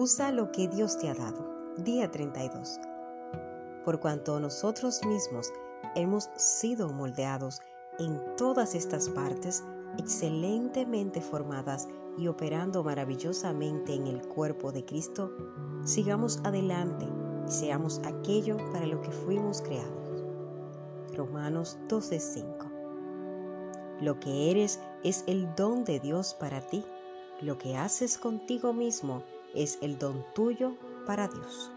Usa lo que Dios te ha dado. Día 32. Por cuanto nosotros mismos hemos sido moldeados en todas estas partes, excelentemente formadas y operando maravillosamente en el cuerpo de Cristo, sigamos adelante y seamos aquello para lo que fuimos creados. Romanos 12:5 Lo que eres es el don de Dios para ti. Lo que haces contigo mismo es el don tuyo para Dios.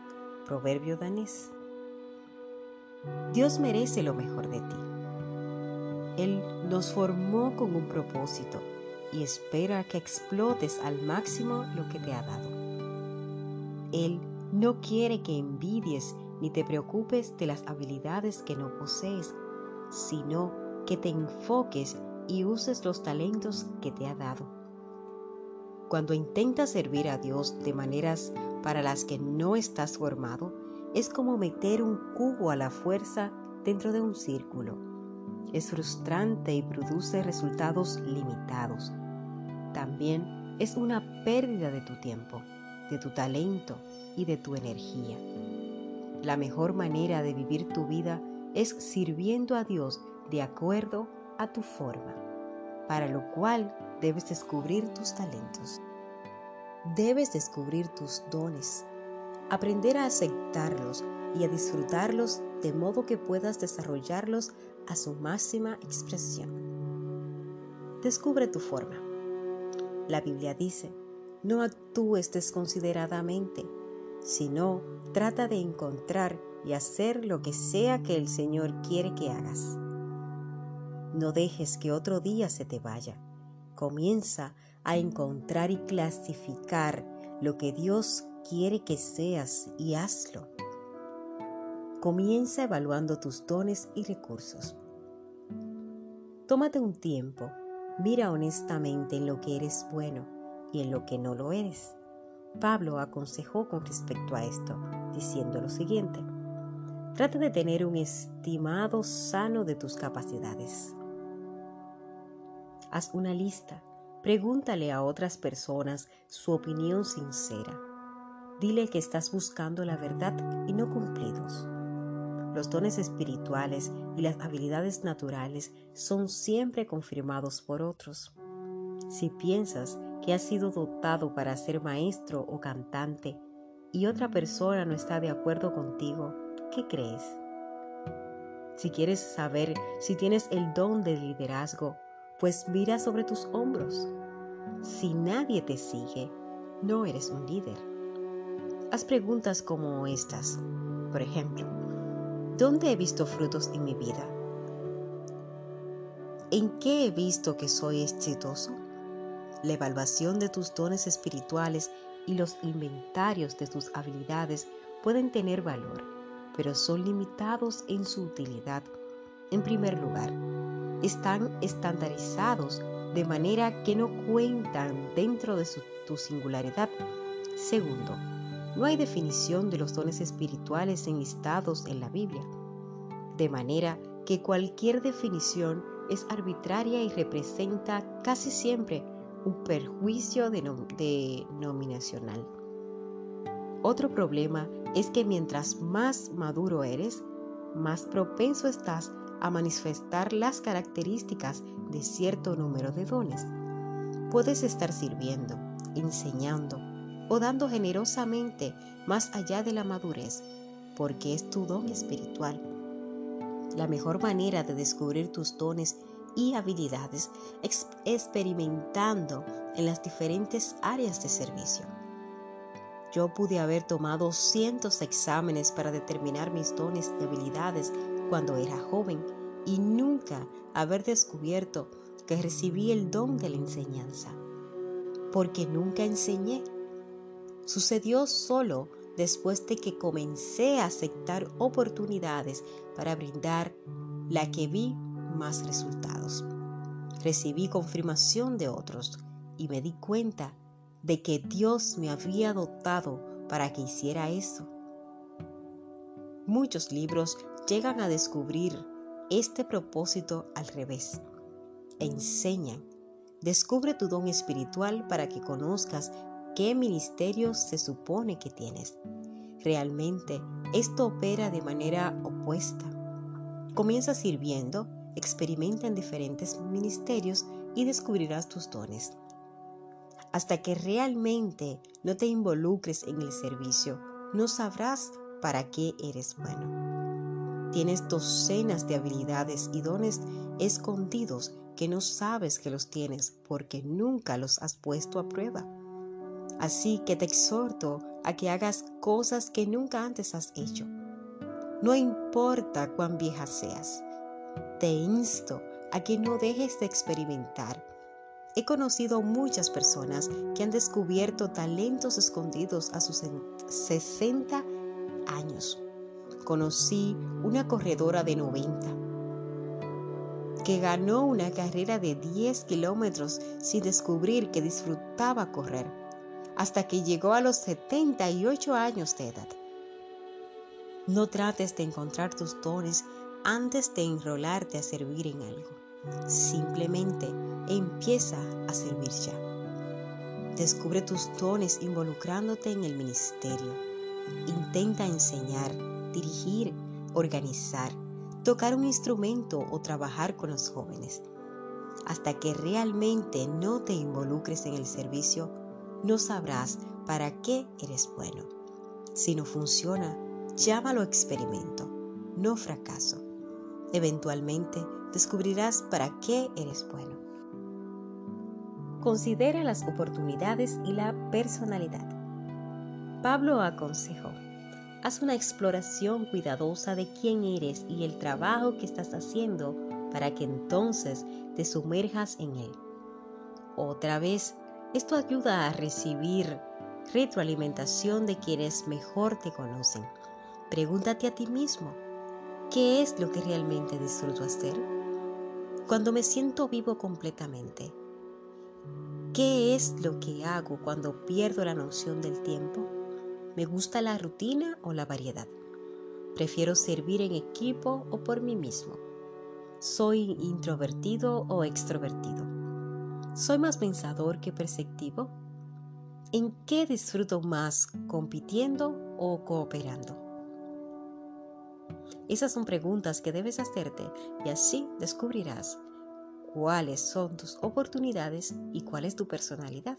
Proverbio danés. Dios merece lo mejor de ti. Él nos formó con un propósito y espera que explotes al máximo lo que te ha dado. Él no quiere que envidies ni te preocupes de las habilidades que no posees, sino que te enfoques y uses los talentos que te ha dado. Cuando intentas servir a Dios de maneras para las que no estás formado, es como meter un cubo a la fuerza dentro de un círculo. Es frustrante y produce resultados limitados. También es una pérdida de tu tiempo, de tu talento y de tu energía. La mejor manera de vivir tu vida es sirviendo a Dios de acuerdo a tu forma, para lo cual debes descubrir tus talentos. Debes descubrir tus dones, aprender a aceptarlos y a disfrutarlos de modo que puedas desarrollarlos a su máxima expresión. Descubre tu forma. La Biblia dice, no actúes desconsideradamente, sino trata de encontrar y hacer lo que sea que el Señor quiere que hagas. No dejes que otro día se te vaya. Comienza a encontrar y clasificar lo que Dios quiere que seas y hazlo. Comienza evaluando tus dones y recursos. Tómate un tiempo, mira honestamente en lo que eres bueno y en lo que no lo eres. Pablo aconsejó con respecto a esto, diciendo lo siguiente. Trata de tener un estimado sano de tus capacidades. Haz una lista. Pregúntale a otras personas su opinión sincera. Dile que estás buscando la verdad y no cumplidos. Los dones espirituales y las habilidades naturales son siempre confirmados por otros. Si piensas que has sido dotado para ser maestro o cantante y otra persona no está de acuerdo contigo, ¿qué crees? Si quieres saber si tienes el don de liderazgo, pues mira sobre tus hombros. Si nadie te sigue, no eres un líder. Haz preguntas como estas. Por ejemplo, ¿dónde he visto frutos en mi vida? ¿En qué he visto que soy exitoso? La evaluación de tus dones espirituales y los inventarios de tus habilidades pueden tener valor, pero son limitados en su utilidad. En primer lugar, están estandarizados de manera que no cuentan dentro de tu singularidad. Segundo, no hay definición de los dones espirituales enlistados en la Biblia, de manera que cualquier definición es arbitraria y representa casi siempre un perjuicio denominacional. Otro problema es que mientras más maduro eres, más propenso estás a manifestar las características de cierto número de dones. Puedes estar sirviendo, enseñando o dando generosamente más allá de la madurez, porque es tu don espiritual. La mejor manera de descubrir tus dones y habilidades experimentando en las diferentes áreas de servicio. Yo pude haber tomado cientos exámenes para determinar mis dones y habilidades cuando era joven y nunca haber descubierto que recibí el don de la enseñanza, porque nunca enseñé. Sucedió solo después de que comencé a aceptar oportunidades para brindar la que vi más resultados. Recibí confirmación de otros y me di cuenta de que Dios me había dotado para que hiciera eso. Muchos libros llegan a descubrir este propósito al revés. Enseñan. Descubre tu don espiritual para que conozcas qué ministerio se supone que tienes. Realmente esto opera de manera opuesta. Comienza sirviendo, experimenta en diferentes ministerios y descubrirás tus dones. Hasta que realmente no te involucres en el servicio, no sabrás para qué eres bueno. Tienes docenas de habilidades y dones escondidos que no sabes que los tienes porque nunca los has puesto a prueba. Así que te exhorto a que hagas cosas que nunca antes has hecho. No importa cuán vieja seas, te insto a que no dejes de experimentar. He conocido muchas personas que han descubierto talentos escondidos a sus 60 años. Conocí una corredora de 90 que ganó una carrera de 10 kilómetros sin descubrir que disfrutaba correr, hasta que llegó a los 78 años de edad. No trates de encontrar tus dones antes de enrolarte a servir en algo. Simplemente empieza a servir ya. Descubre tus dones involucrándote en el ministerio. Intenta enseñar, dirigir, organizar, tocar un instrumento o trabajar con los jóvenes. Hasta que realmente no te involucres en el servicio, no sabrás para qué eres bueno. Si no funciona, llámalo experimento, no fracaso. Eventualmente descubrirás para qué eres bueno. Considera las oportunidades y la personalidad. Pablo aconsejó, haz una exploración cuidadosa de quién eres y el trabajo que estás haciendo para que entonces te sumerjas en él. Otra vez, esto ayuda a recibir retroalimentación de quienes mejor te conocen. Pregúntate a ti mismo, ¿qué es lo que realmente disfruto hacer? Cuando me siento vivo completamente, ¿qué es lo que hago cuando pierdo la noción del tiempo? ¿Me gusta la rutina o la variedad? ¿Prefiero servir en equipo o por mí mismo? ¿Soy introvertido o extrovertido? ¿Soy más pensador que perceptivo? ¿En qué disfruto más, compitiendo o cooperando? Esas son preguntas que debes hacerte y así descubrirás cuáles son tus oportunidades y cuál es tu personalidad.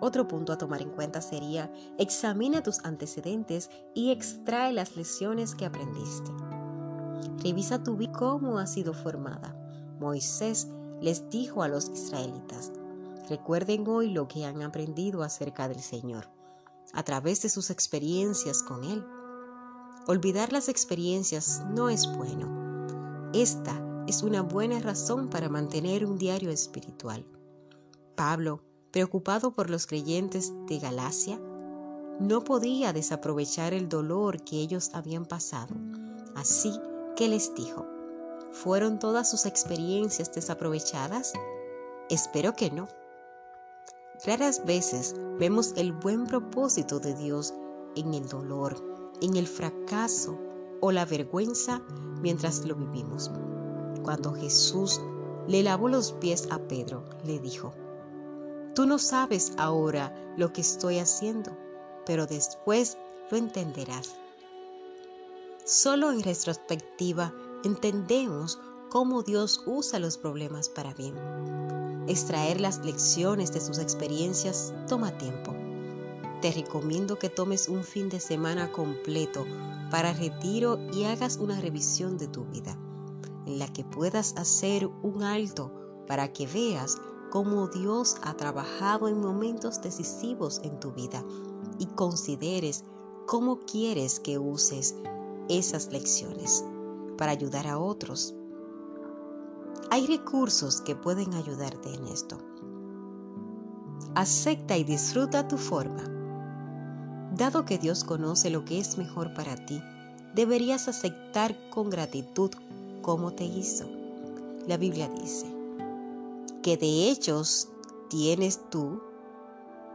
Otro punto a tomar en cuenta sería examina tus antecedentes y extrae las lecciones que aprendiste. Revisa tu vida cómo ha sido formada. Moisés les dijo a los israelitas, recuerden hoy lo que han aprendido acerca del Señor, a través de sus experiencias con Él. Olvidar las experiencias no es bueno. Esta es una buena razón para mantener un diario espiritual. Pablo preocupado por los creyentes de Galacia, no podía desaprovechar el dolor que ellos habían pasado. Así que les dijo, ¿fueron todas sus experiencias desaprovechadas? Espero que no. Raras veces vemos el buen propósito de Dios en el dolor, en el fracaso o la vergüenza mientras lo vivimos. Cuando Jesús le lavó los pies a Pedro, le dijo, Tú no sabes ahora lo que estoy haciendo, pero después lo entenderás. Solo en retrospectiva entendemos cómo Dios usa los problemas para bien. Extraer las lecciones de sus experiencias toma tiempo. Te recomiendo que tomes un fin de semana completo para retiro y hagas una revisión de tu vida, en la que puedas hacer un alto para que veas cómo Dios ha trabajado en momentos decisivos en tu vida y consideres cómo quieres que uses esas lecciones para ayudar a otros. Hay recursos que pueden ayudarte en esto. Acepta y disfruta tu forma. Dado que Dios conoce lo que es mejor para ti, deberías aceptar con gratitud cómo te hizo. La Biblia dice, ¿Qué derechos tienes tú?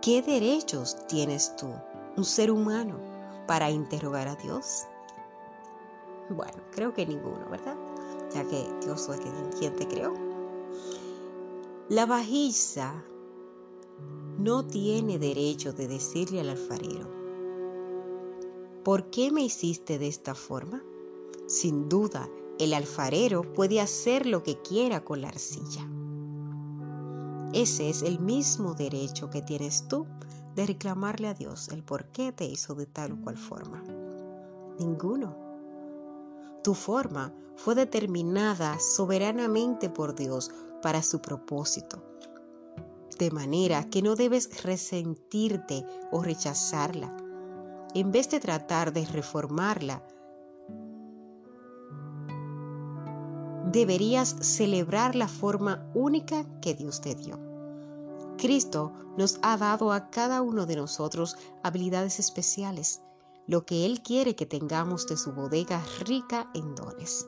¿Qué derechos tienes tú, un ser humano, para interrogar a Dios? Bueno, creo que ninguno, ¿verdad? Ya que Dios fue quien te creó. La bajisa no tiene derecho de decirle al alfarero, ¿por qué me hiciste de esta forma? Sin duda, el alfarero puede hacer lo que quiera con la arcilla. Ese es el mismo derecho que tienes tú de reclamarle a Dios el por qué te hizo de tal o cual forma. Ninguno. Tu forma fue determinada soberanamente por Dios para su propósito. De manera que no debes resentirte o rechazarla. En vez de tratar de reformarla, deberías celebrar la forma única que Dios te dio. Cristo nos ha dado a cada uno de nosotros habilidades especiales, lo que Él quiere que tengamos de su bodega rica en dones.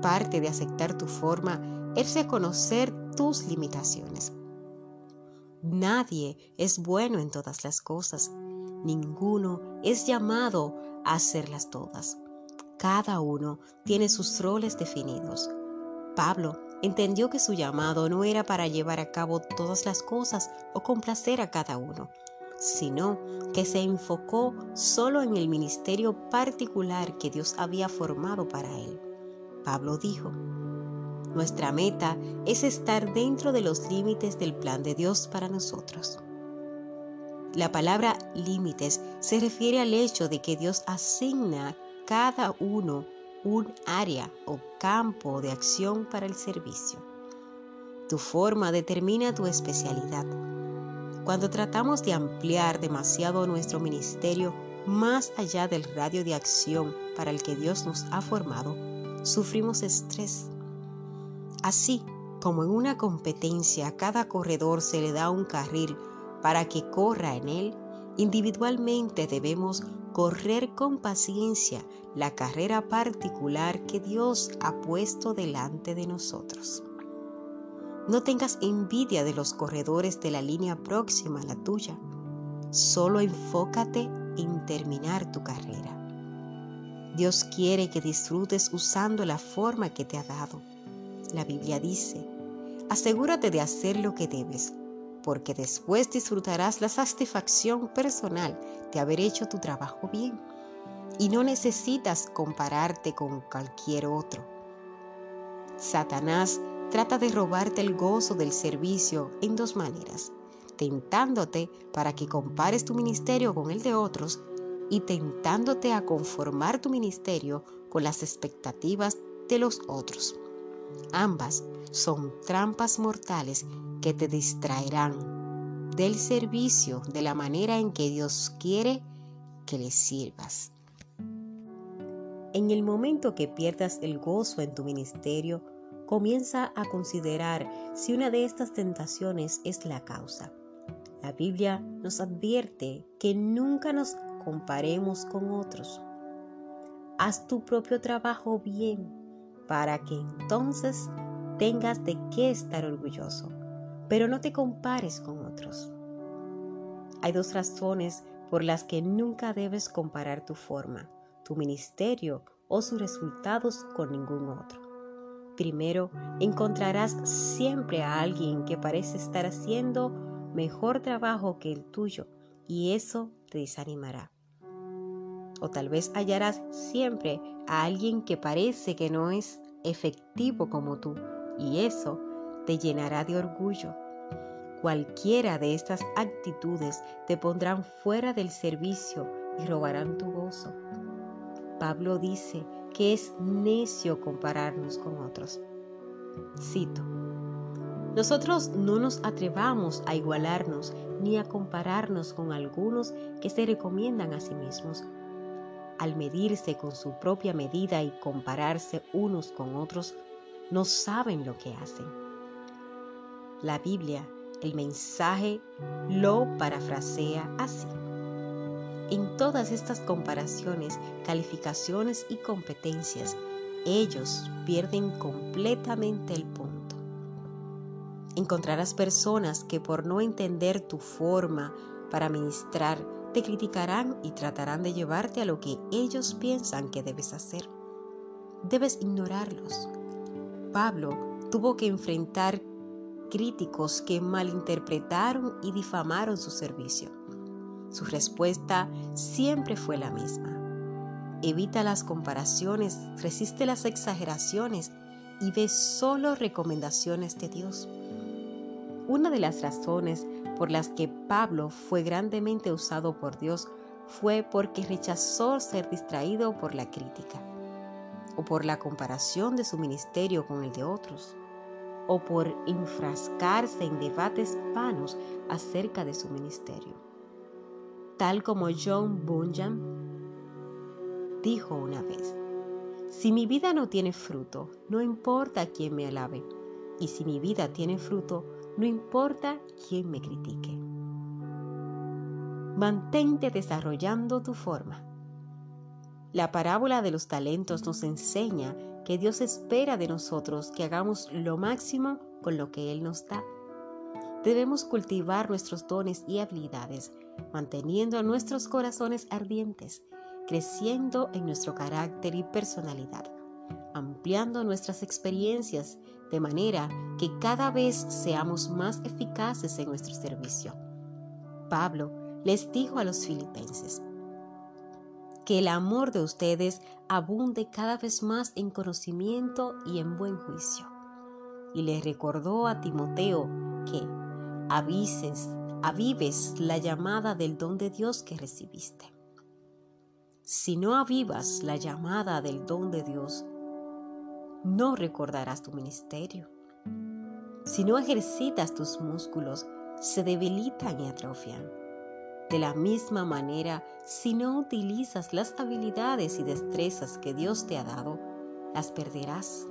Parte de aceptar tu forma es reconocer tus limitaciones. Nadie es bueno en todas las cosas, ninguno es llamado a hacerlas todas. Cada uno tiene sus roles definidos. Pablo entendió que su llamado no era para llevar a cabo todas las cosas o complacer a cada uno, sino que se enfocó solo en el ministerio particular que Dios había formado para él. Pablo dijo, nuestra meta es estar dentro de los límites del plan de Dios para nosotros. La palabra límites se refiere al hecho de que Dios asigna cada uno un área o campo de acción para el servicio. Tu forma determina tu especialidad. Cuando tratamos de ampliar demasiado nuestro ministerio más allá del radio de acción para el que Dios nos ha formado, sufrimos estrés. Así como en una competencia a cada corredor se le da un carril para que corra en él, individualmente debemos correr con paciencia la carrera particular que Dios ha puesto delante de nosotros. No tengas envidia de los corredores de la línea próxima a la tuya. Solo enfócate en terminar tu carrera. Dios quiere que disfrutes usando la forma que te ha dado. La Biblia dice, asegúrate de hacer lo que debes porque después disfrutarás la satisfacción personal de haber hecho tu trabajo bien y no necesitas compararte con cualquier otro. Satanás trata de robarte el gozo del servicio en dos maneras, tentándote para que compares tu ministerio con el de otros y tentándote a conformar tu ministerio con las expectativas de los otros. Ambas son trampas mortales que te distraerán del servicio de la manera en que Dios quiere que le sirvas. En el momento que pierdas el gozo en tu ministerio, comienza a considerar si una de estas tentaciones es la causa. La Biblia nos advierte que nunca nos comparemos con otros. Haz tu propio trabajo bien para que entonces tengas de qué estar orgulloso pero no te compares con otros. Hay dos razones por las que nunca debes comparar tu forma, tu ministerio o sus resultados con ningún otro. Primero, encontrarás siempre a alguien que parece estar haciendo mejor trabajo que el tuyo y eso te desanimará. O tal vez hallarás siempre a alguien que parece que no es efectivo como tú y eso te llenará de orgullo. Cualquiera de estas actitudes te pondrán fuera del servicio y robarán tu gozo. Pablo dice que es necio compararnos con otros. Cito, nosotros no nos atrevamos a igualarnos ni a compararnos con algunos que se recomiendan a sí mismos. Al medirse con su propia medida y compararse unos con otros, no saben lo que hacen la Biblia, el mensaje, lo parafrasea así. En todas estas comparaciones, calificaciones y competencias, ellos pierden completamente el punto. Encontrarás personas que por no entender tu forma para ministrar, te criticarán y tratarán de llevarte a lo que ellos piensan que debes hacer. Debes ignorarlos. Pablo tuvo que enfrentar críticos que malinterpretaron y difamaron su servicio. Su respuesta siempre fue la misma. Evita las comparaciones, resiste las exageraciones y ve solo recomendaciones de Dios. Una de las razones por las que Pablo fue grandemente usado por Dios fue porque rechazó ser distraído por la crítica, o por la comparación de su ministerio con el de otros, o por enfrascarse en debates vanos acerca de su ministerio. Tal como John Bunyan dijo una vez, si mi vida no tiene fruto, no importa quién me alabe, y si mi vida tiene fruto, no importa quién me critique. Mantente desarrollando tu forma. La parábola de los talentos nos enseña que Dios espera de nosotros que hagamos lo máximo con lo que Él nos da. Debemos cultivar nuestros dones y habilidades, manteniendo nuestros corazones ardientes, creciendo en nuestro carácter y personalidad, ampliando nuestras experiencias de manera que cada vez seamos más eficaces en nuestro servicio. Pablo les dijo a los filipenses, que el amor de ustedes abunde cada vez más en conocimiento y en buen juicio. Y les recordó a Timoteo que avises, avives la llamada del don de Dios que recibiste. Si no avivas la llamada del don de Dios, no recordarás tu ministerio. Si no ejercitas tus músculos, se debilitan y atrofian. De la misma manera, si no utilizas las habilidades y destrezas que Dios te ha dado, las perderás.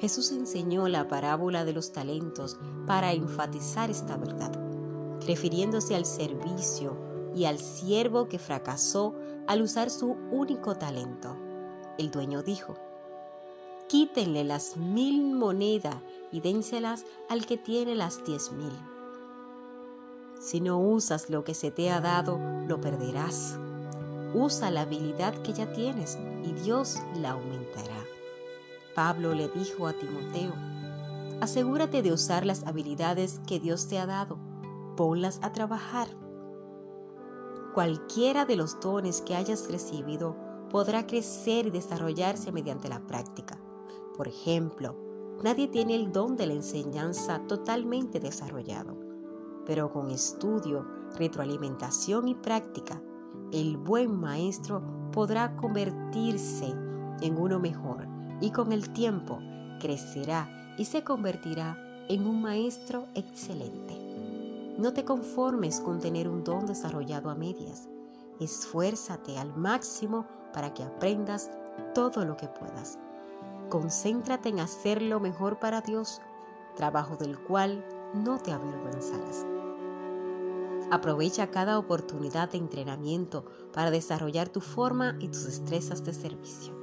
Jesús enseñó la parábola de los talentos para enfatizar esta verdad, refiriéndose al servicio y al siervo que fracasó al usar su único talento. El dueño dijo, quítenle las mil monedas y dénselas al que tiene las diez mil. Si no usas lo que se te ha dado, lo perderás. Usa la habilidad que ya tienes y Dios la aumentará. Pablo le dijo a Timoteo, asegúrate de usar las habilidades que Dios te ha dado, ponlas a trabajar. Cualquiera de los dones que hayas recibido podrá crecer y desarrollarse mediante la práctica. Por ejemplo, nadie tiene el don de la enseñanza totalmente desarrollado pero con estudio, retroalimentación y práctica, el buen maestro podrá convertirse en uno mejor y con el tiempo crecerá y se convertirá en un maestro excelente. No te conformes con tener un don desarrollado a medias. Esfuérzate al máximo para que aprendas todo lo que puedas. Concéntrate en hacer lo mejor para Dios, trabajo del cual no te avergonzarás. Aprovecha cada oportunidad de entrenamiento para desarrollar tu forma y tus destrezas de servicio.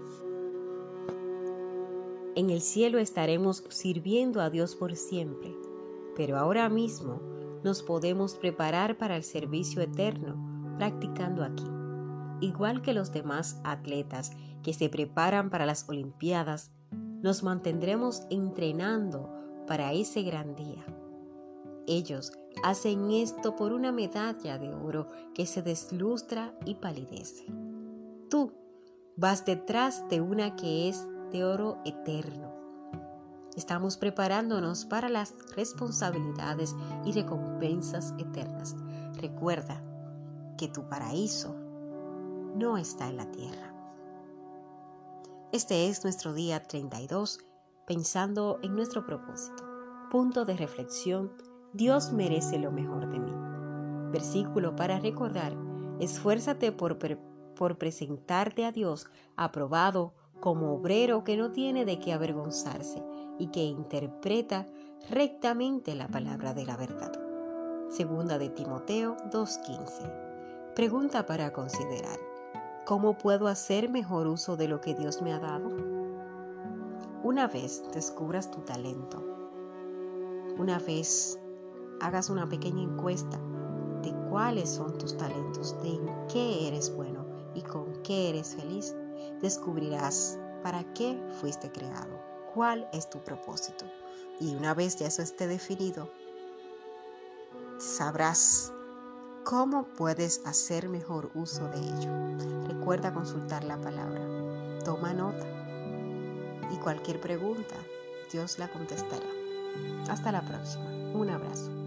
En el cielo estaremos sirviendo a Dios por siempre, pero ahora mismo nos podemos preparar para el servicio eterno practicando aquí. Igual que los demás atletas que se preparan para las Olimpiadas, nos mantendremos entrenando para ese gran día. Ellos hacen esto por una medalla de oro que se deslustra y palidece. Tú vas detrás de una que es de oro eterno. Estamos preparándonos para las responsabilidades y recompensas eternas. Recuerda que tu paraíso no está en la tierra. Este es nuestro día 32, pensando en nuestro propósito. Punto de reflexión Dios merece lo mejor de mí. Versículo para recordar, esfuérzate por, por presentarte a Dios aprobado como obrero que no tiene de qué avergonzarse y que interpreta rectamente la palabra de la verdad. Segunda de Timoteo 2.15. Pregunta para considerar. ¿Cómo puedo hacer mejor uso de lo que Dios me ha dado? Una vez descubras tu talento, una vez hagas una pequeña encuesta de cuáles son tus talentos, de en qué eres bueno y con qué eres feliz, descubrirás para qué fuiste creado, cuál es tu propósito. Y una vez ya eso esté definido, sabrás cómo puedes hacer mejor uso de ello. Recuerda consultar la palabra. Toma nota. Y cualquier pregunta, Dios la contestará. Hasta la próxima. Un abrazo.